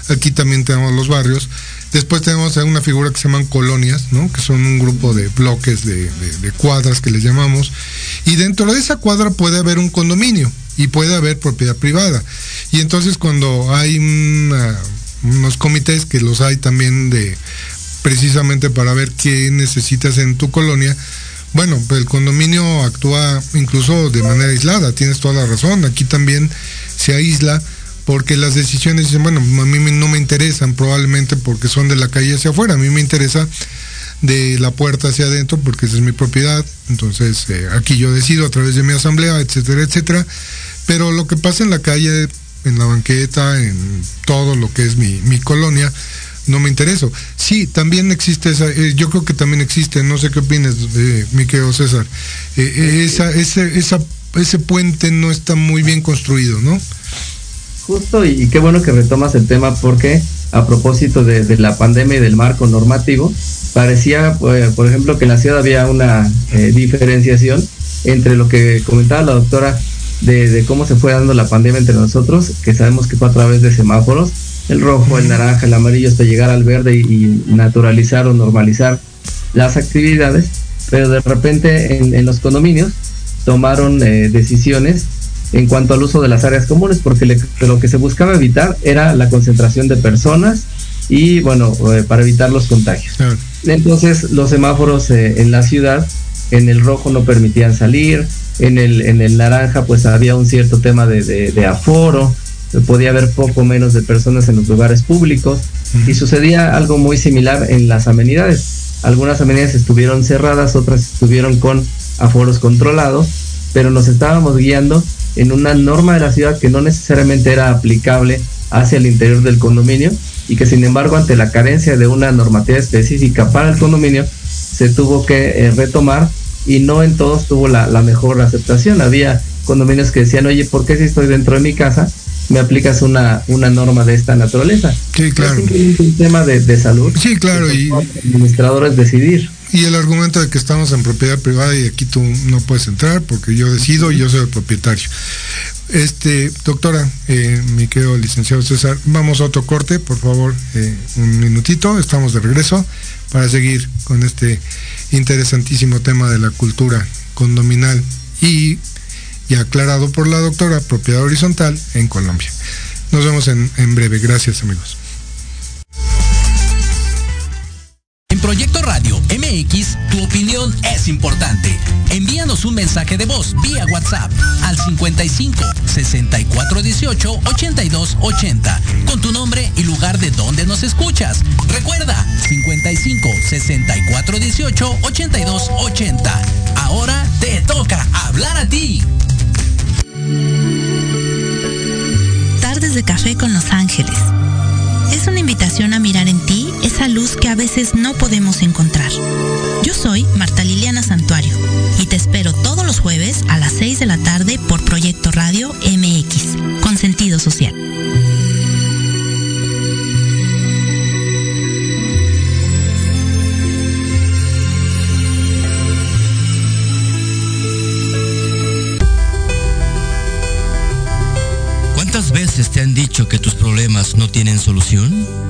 Aquí también tenemos los barrios. Después tenemos una figura que se llaman colonias, ¿no? Que son un grupo de bloques de, cuadras que les llamamos. Y dentro de esa cuadra puede haber un condominio y puede haber propiedad privada. Y entonces cuando hay unos comités, que los hay también de precisamente para ver qué necesitas en tu colonia, bueno, pues el condominio actúa incluso de manera aislada, tienes toda la razón, aquí también se aísla porque las decisiones dicen, bueno, a mí no me interesan probablemente porque son de la calle hacia afuera, a mí me interesa de la puerta hacia adentro porque esa es mi propiedad, entonces eh, aquí yo decido a través de mi asamblea, etcétera, etcétera, pero lo que pasa en la calle, en la banqueta, en todo lo que es mi, colonia, no me intereso. Sí, también existe esa, eh, yo creo que también existe, no sé qué opinas, eh, mi César, eh, esa, ese, esa, ese puente no está muy bien construido, ¿no? Justo, y, qué bueno que retomas el tema porque a propósito de, la pandemia y del marco normativo, parecía, por ejemplo, que en la ciudad había una diferenciación entre lo que comentaba la doctora de, de, cómo se fue dando la pandemia entre nosotros, que sabemos que fue a través de semáforos, el rojo, el naranja, el amarillo hasta llegar al verde y, naturalizar o normalizar las actividades, pero de repente en, los condominios tomaron eh, decisiones en cuanto al uso de las áreas comunes, porque lo que se buscaba evitar era la concentración de personas y bueno, eh, para evitar los contagios. Entonces los semáforos eh, en la ciudad, en el rojo no permitían salir, en el, en el naranja pues había un cierto tema de aforo, podía haber poco menos de personas en los lugares públicos y sucedía algo muy similar en las amenidades. Algunas amenidades estuvieron cerradas, otras estuvieron con aforos controlados, pero nos estábamos guiando en una norma de la ciudad que no necesariamente era aplicable hacia el interior del condominio y que sin embargo ante la carencia de una normativa específica para el condominio se tuvo que eh, retomar y no en todos tuvo la, la mejor aceptación. Había condominios que decían, oye, ¿por qué si estoy dentro de mi casa me aplicas una, una norma de esta naturaleza. Sí, claro. Es un tema de, salud. Sí, claro. Y administradores decidir. Y el argumento de que estamos en propiedad privada y aquí tú no puedes entrar porque yo decido y yo soy el propietario. Este, doctora, eh, mi querido licenciado César, vamos a otro corte, por favor, eh, un minutito, estamos de regreso para seguir con este interesantísimo tema de la cultura condominal y y aclarado por la doctora Propiedad Horizontal en Colombia. Nos vemos en, en breve. Gracias amigos. Proyecto Radio MX, tu opinión es importante. Envíanos un mensaje de voz vía WhatsApp al 55 64 18 82 80 con tu nombre y lugar de donde nos escuchas. Recuerda 55 64 18 82 80. Ahora te toca hablar a ti. Tardes de café con Los Ángeles. Es una invitación a mirar a veces no podemos encontrar. Yo soy Marta Liliana Santuario y te espero todos los jueves a las 6 de la tarde por Proyecto Radio MX, con sentido social. veces te han dicho que tus problemas no tienen solución?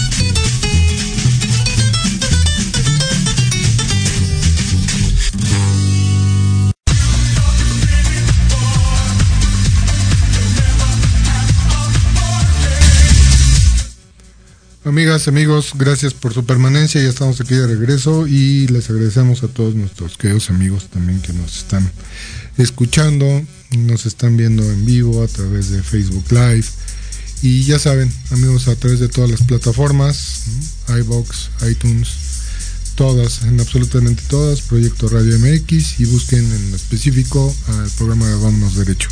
Amigas, amigos, gracias por su permanencia. Ya estamos aquí de regreso y les agradecemos a todos nuestros queridos amigos también que nos están escuchando, nos están viendo en vivo a través de Facebook Live. Y ya saben, amigos, a través de todas las plataformas, iBox, iTunes, todas, en absolutamente todas, Proyecto Radio MX y busquen en específico al programa de Vámonos Derecho.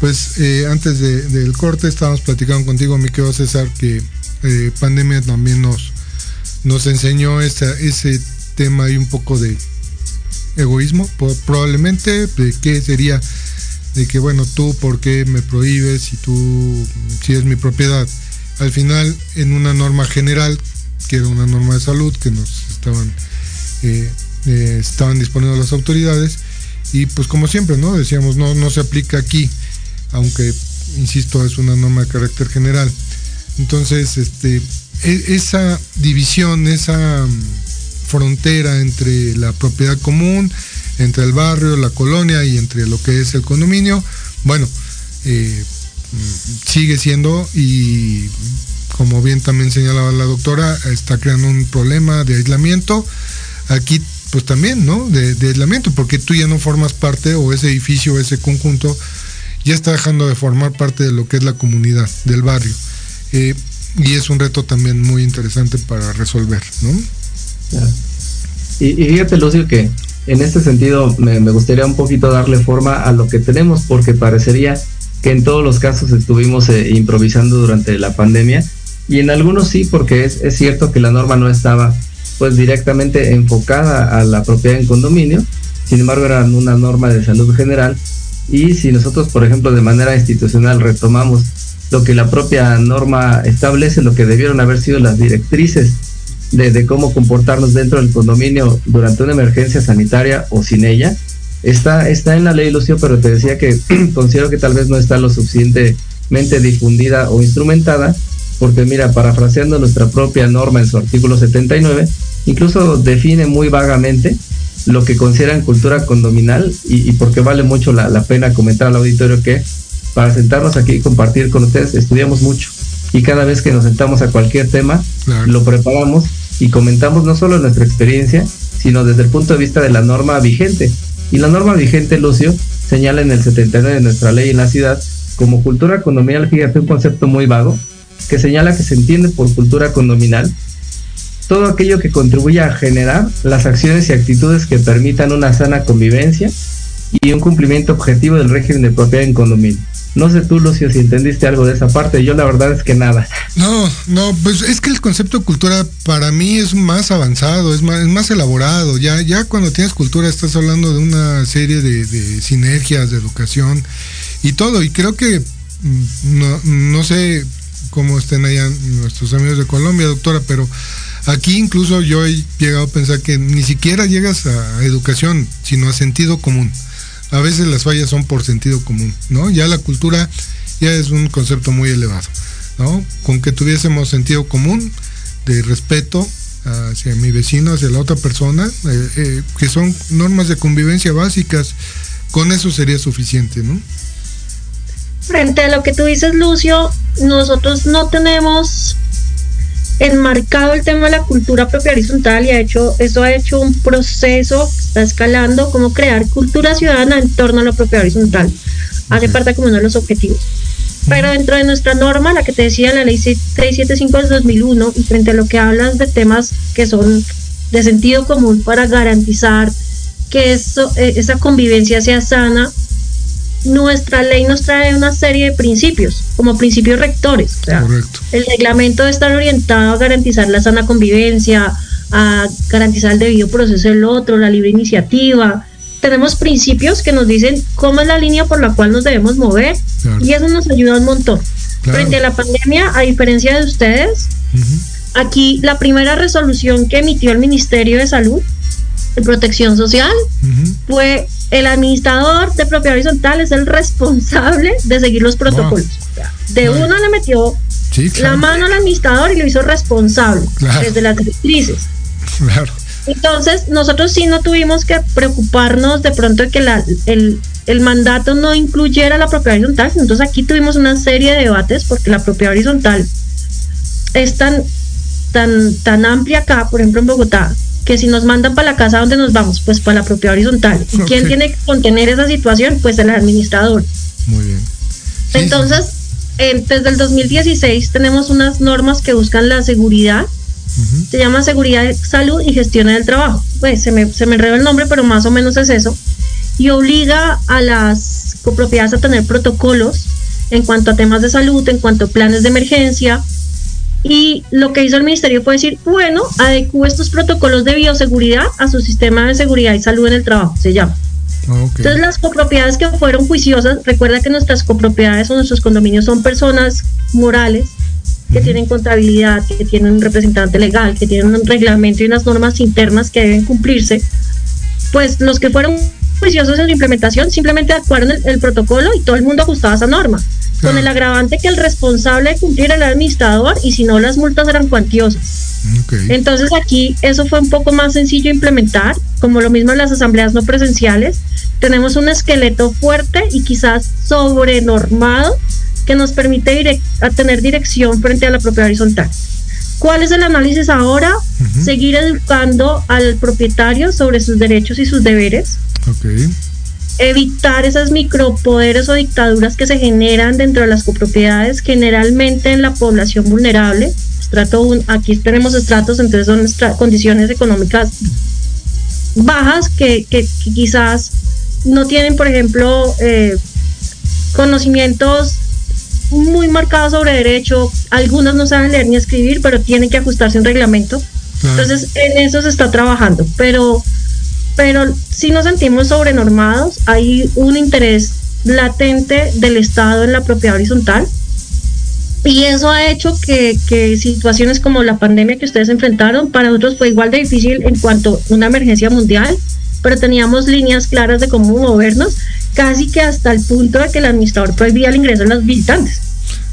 Pues eh, antes del corte estábamos platicando contigo, mi querido César, que eh, pandemia también nos, nos enseñó ese tema y un poco de egoísmo, probablemente, de qué sería, de que bueno, tú por qué me prohíbes si tú, si es mi propiedad. Al final, en una norma general, que era una norma de salud que nos estaban, eh, eh, estaban disponiendo las autoridades, y pues como siempre, ¿no? Decíamos, no, no se aplica aquí, aunque, insisto, es una norma de carácter general. Entonces, este, e, esa división, esa mm, frontera entre la propiedad común, entre el barrio, la colonia y entre lo que es el condominio, bueno, eh, mm, sigue siendo y como bien también señalaba la doctora, está creando un problema de aislamiento. Aquí pues también, ¿no? De, aislamiento, porque tú ya no formas parte o ese edificio, ese conjunto, ya está dejando de formar parte de lo que es la comunidad, del barrio. Eh, y es un reto también muy interesante para resolver, ¿no? Y, fíjate, Lucio, que en este sentido me, gustaría un poquito darle forma a lo que tenemos, porque parecería que en todos los casos estuvimos eh, improvisando durante la pandemia, y en algunos sí, porque es, es cierto que la norma no estaba pues directamente enfocada a la propiedad en condominio, sin embargo era una norma de salud general, y si nosotros, por ejemplo, de manera institucional retomamos lo que la propia norma establece, lo que debieron haber sido las directrices de, cómo comportarnos dentro del condominio durante una emergencia sanitaria o sin ella. Está, está en la ley, Lucio, pero te decía que considero que tal vez no está lo suficientemente difundida o instrumentada, porque mira, parafraseando nuestra propia norma en su artículo 79, incluso define muy vagamente lo que consideran cultura condominal y, porque vale mucho la, la pena comentar al auditorio que para sentarnos aquí y compartir con ustedes. Estudiamos mucho y cada vez que nos sentamos a cualquier tema, lo preparamos y comentamos no solo nuestra experiencia, sino desde el punto de vista de la norma vigente. Y la norma vigente, Lucio, señala en el 79 de nuestra ley en la ciudad como cultura condominal, fíjate, un concepto muy vago, que señala que se entiende por cultura condominal todo aquello que contribuya a generar las acciones y actitudes que permitan una sana convivencia y un cumplimiento objetivo del régimen de propiedad en condominio. No sé tú, Lucio, si entendiste algo de esa parte. Yo la verdad es que nada. No, no, pues es que el concepto de cultura para mí es más avanzado, es más, es más elaborado. Ya, ya cuando tienes cultura estás hablando de una serie de, sinergias, de educación y todo. Y creo que mm, no, no sé cómo estén allá nuestros amigos de Colombia, doctora, pero aquí incluso yo he llegado a pensar que ni siquiera llegas a educación, sino a sentido común a veces las fallas son por sentido común, ¿no? Ya la cultura ya es un concepto muy elevado, ¿no? Con que tuviésemos sentido común de respeto hacia mi vecino, hacia la otra persona, eh, eh, que son normas de convivencia básicas, con eso sería suficiente, ¿no? Frente a lo que tú dices, Lucio, nosotros no tenemos enmarcado el tema de la cultura propia horizontal y ha hecho, eso ha hecho un proceso, está escalando, como crear cultura ciudadana en torno a la propia horizontal. Hace parte como uno de los objetivos. Pero dentro de nuestra norma, la que te decía, la ley 675 del 2001, y frente a lo que hablas de temas que son de sentido común para garantizar que eso, eh, esa convivencia sea sana, nuestra ley nos trae una serie de principios, como principios rectores. El reglamento debe estar orientado a garantizar la sana convivencia, a garantizar el debido proceso del otro, la libre iniciativa, tenemos principios que nos dicen cómo es la línea por la cual nos debemos mover y eso nos ayuda un montón. Frente a la pandemia, a diferencia de ustedes, aquí la primera resolución que emitió el Ministerio de Salud de Protección Social fue el administrador de propiedad horizontal es el responsable de seguir los protocolos. De uno le metió la mano al administrador y lo hizo responsable desde las directrices. Claro. Entonces, nosotros sí no tuvimos que preocuparnos de pronto de que la, el, el mandato no incluyera la propiedad horizontal. Entonces, aquí tuvimos una serie de debates porque la propiedad horizontal es tan, tan, tan amplia acá, por ejemplo en Bogotá, que si nos mandan para la casa, ¿dónde nos vamos? Pues para la propiedad horizontal. ¿Y quién tiene que contener esa situación? Pues el administrador. Muy bien. Entonces, desde el 2016 tenemos unas normas que buscan la seguridad se llama Seguridad, Salud y Gestión del Trabajo. Pues se me, se me enredó el nombre, pero más o menos es eso. Y obliga a las copropiedades a tener protocolos en cuanto a temas de salud, en cuanto a planes de emergencia. Y lo que hizo el ministerio fue decir, bueno, adecú estos protocolos de bioseguridad a su sistema de seguridad y salud en el trabajo, se llama. Entonces las copropiedades que fueron juiciosas, recuerda que nuestras copropiedades o nuestros condominios son personas morales que tienen contabilidad, que tienen un representante legal, que tienen un reglamento y unas normas internas que deben cumplirse, pues los que fueron juiciosos en la implementación simplemente actuaron el, protocolo y todo el mundo ajustaba esa norma, con el agravante que el responsable de cumplir era el administrador y si no las multas eran cuantiosas. Entonces aquí eso fue un poco más sencillo implementar, como lo mismo en las asambleas no presenciales, tenemos un esqueleto fuerte y quizás sobrenormado que nos permite tener dirección frente a la propiedad horizontal. ¿Cuál es el análisis ahora? Seguir educando al propietario sobre sus derechos y sus deberes. Evitar esas micropoderes o dictaduras que se generan dentro de las copropiedades, generalmente en la población vulnerable. Estrato aquí tenemos estratos, entonces son condiciones económicas bajas que, quizás no tienen, por ejemplo, eh, conocimientos muy marcado sobre derecho, algunos no saben leer ni escribir, pero tienen que ajustarse a un reglamento. Entonces, en eso se está trabajando, pero, pero si nos sentimos sobrenormados, hay un interés latente del Estado en la propiedad horizontal. Y eso ha hecho que, que, situaciones como la pandemia que ustedes enfrentaron, para nosotros fue igual de difícil en cuanto a una emergencia mundial, pero teníamos líneas claras de cómo movernos casi que hasta el punto de que el administrador prohibía el ingreso de los visitantes.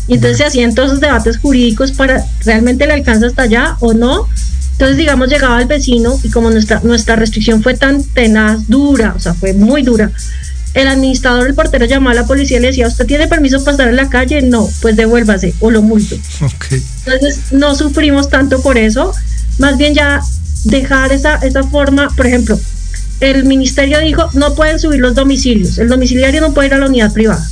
Y entonces se hacían todos esos debates jurídicos para realmente le alcanza hasta allá o no. Entonces, digamos, llegaba el vecino y como nuestra, nuestra restricción fue tan tenaz, dura, o sea, fue muy dura, el administrador, el portero llamaba a la policía y le decía, ¿usted tiene permiso para estar en la calle? No, pues devuélvase o lo multo. Entonces, no sufrimos tanto por eso, más bien ya dejar esa, esa forma, por ejemplo, el ministerio dijo no pueden subir los domicilios, el domiciliario no puede ir a la unidad privada.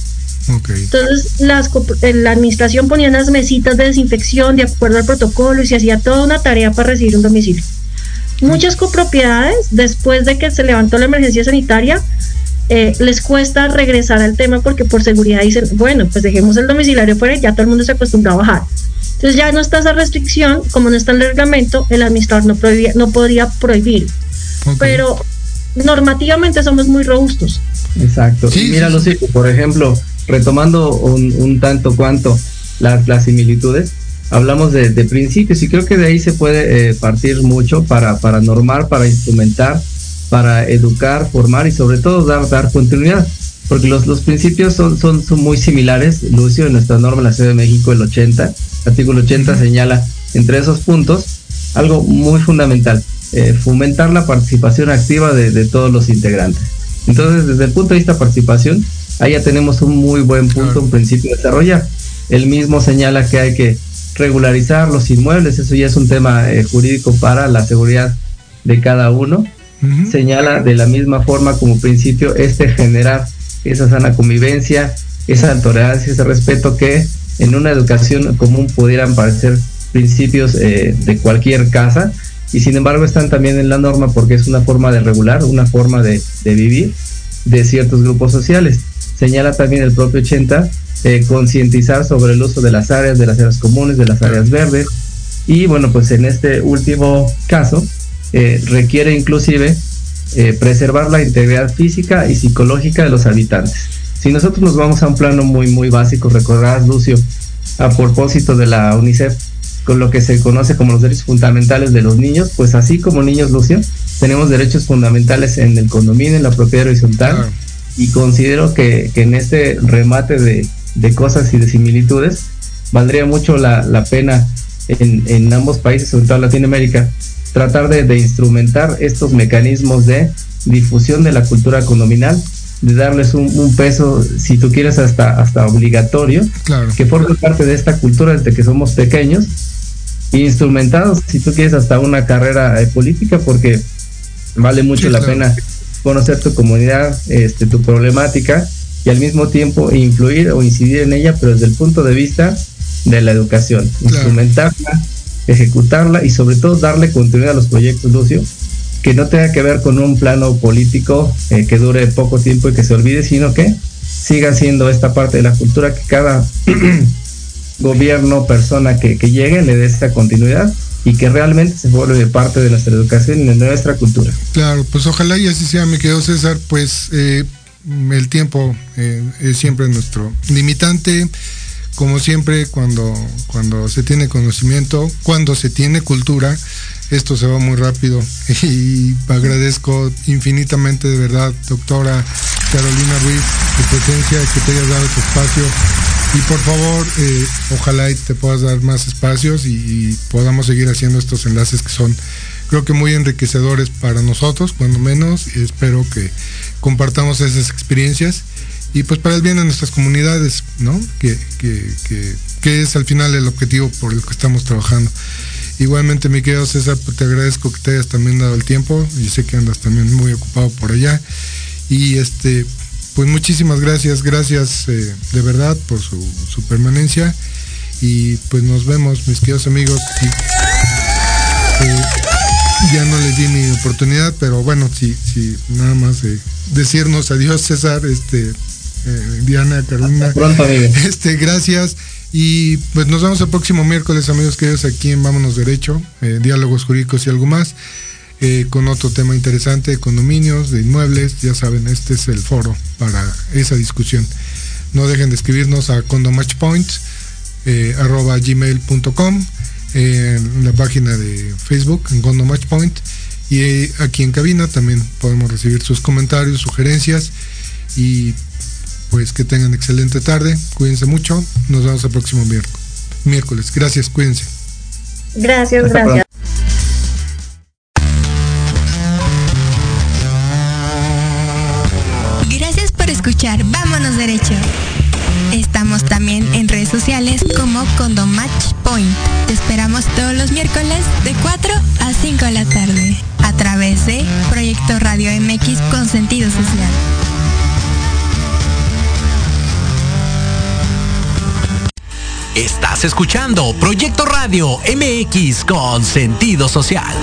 Entonces las, la administración ponía unas mesitas de desinfección de acuerdo al protocolo y se hacía toda una tarea para recibir un domicilio. Muchas copropiedades, después de que se levantó la emergencia sanitaria, eh, les cuesta regresar al tema porque por seguridad dicen, bueno, pues dejemos el domiciliario fuera y ya todo el mundo se acostumbra a bajar. Entonces ya no está esa restricción, como no está en el reglamento, el administrador no, prohibía, no podría prohibir. Pero normativamente somos muy robustos. Exacto. Sí, mira, por ejemplo, retomando un, tanto cuanto las similitudes, hablamos de, principios y creo que de ahí se puede eh, partir mucho para, para normar, para instrumentar, para educar, formar y sobre todo dar, dar continuidad. Porque los, los principios son, son, son muy similares, Lucio, en nuestra norma en la Ciudad de México, el 80, el artículo 80 señala entre esos puntos algo muy fundamental, eh, fomentar la participación activa de, todos los integrantes. Entonces, desde el punto de vista de participación, ahí ya tenemos un muy buen punto, un principio de desarrollar. El mismo señala que hay que regularizar los inmuebles, eso ya es un tema eh, jurídico para la seguridad de cada uno. Señala de la misma forma como principio este generar esa sana convivencia, esa tolerancia, ese respeto que en una educación común pudieran parecer principios eh, de cualquier casa, y sin embargo están también en la norma porque es una forma de regular, una forma de, vivir de ciertos grupos sociales. Señala también el propio 80 eh, concientizar sobre el uso de las áreas, de las áreas comunes, de las áreas verdes. Y bueno, pues en este último caso eh, requiere inclusive eh, preservar la integridad física y psicológica de los habitantes. Si nosotros nos vamos a un plano muy, muy básico, recordarás, Lucio, a propósito de la UNICEF, con lo que se conoce como los derechos fundamentales de los niños, pues así como niños, Lucio, tenemos derechos fundamentales en el condominio, en la propiedad horizontal, y considero que, en este remate de, cosas y de similitudes, valdría mucho la, pena en, ambos países, sobre todo Latinoamérica, tratar de, instrumentar estos mecanismos de difusión de la cultura condominal de darles un, peso, si tú quieres, hasta, hasta obligatorio, que forme parte de esta cultura desde que somos pequeños, instrumentados, si tú quieres, hasta una carrera eh, política, porque vale mucho la pena conocer tu comunidad, este, tu problemática, y al mismo tiempo influir o incidir en ella, pero desde el punto de vista de la educación, instrumentarla, ejecutarla y sobre todo darle continuidad a los proyectos, Lucio, que no tenga que ver con un plano político eh, que dure poco tiempo y que se olvide, sino que siga siendo esta parte de la cultura que cada gobierno, persona que, llegue le dé esta continuidad y que realmente se vuelve parte de nuestra educación y de nuestra cultura. Claro, pues ojalá y así sea, mi querido César, pues eh, el tiempo eh, es siempre nuestro limitante. Como siempre, cuando, cuando se tiene conocimiento, cuando se tiene cultura, esto se va muy rápido y agradezco infinitamente de verdad, doctora Carolina Ruiz, tu presencia, que te hayas dado tu espacio y por favor, eh, ojalá y te puedas dar más espacios y, podamos seguir haciendo estos enlaces que son creo que muy enriquecedores para nosotros, cuando menos, y espero que compartamos esas experiencias y pues para el bien de nuestras comunidades, ¿no? Que, que es al final el objetivo por el que estamos trabajando. Igualmente, mi querido César, pues, te agradezco que te hayas también dado el tiempo. y sé que andas también muy ocupado por allá. Y este, pues muchísimas gracias, gracias eh, de verdad por su, permanencia. Y pues nos vemos, mis queridos amigos. Eh, ya no les di mi oportunidad, pero bueno, sí, sí, nada más decirnos adiós, César, este, eh, Diana, Carolina. pronto, Este, gracias. Y pues nos vemos el próximo miércoles, amigos queridos, aquí en Vámonos Derecho, eh, diálogos jurídicos y algo más, eh, con otro tema interesante de condominios, de inmuebles. Ya saben, este es el foro para esa discusión. No dejen de escribirnos a condomatchpoint, eh, en la página de Facebook, en condomatchpoint. Y aquí en cabina también podemos recibir sus comentarios, sugerencias y pues que tengan excelente tarde, cuídense mucho, nos vemos el próximo miércoles. Gracias, cuídense. Gracias, gracias. Gracias como Condomatch Point. Te esperamos todos los miércoles de 4 a 5 de la tarde a través de Proyecto Radio MX con sentido social. Estás escuchando Proyecto Radio MX con sentido social.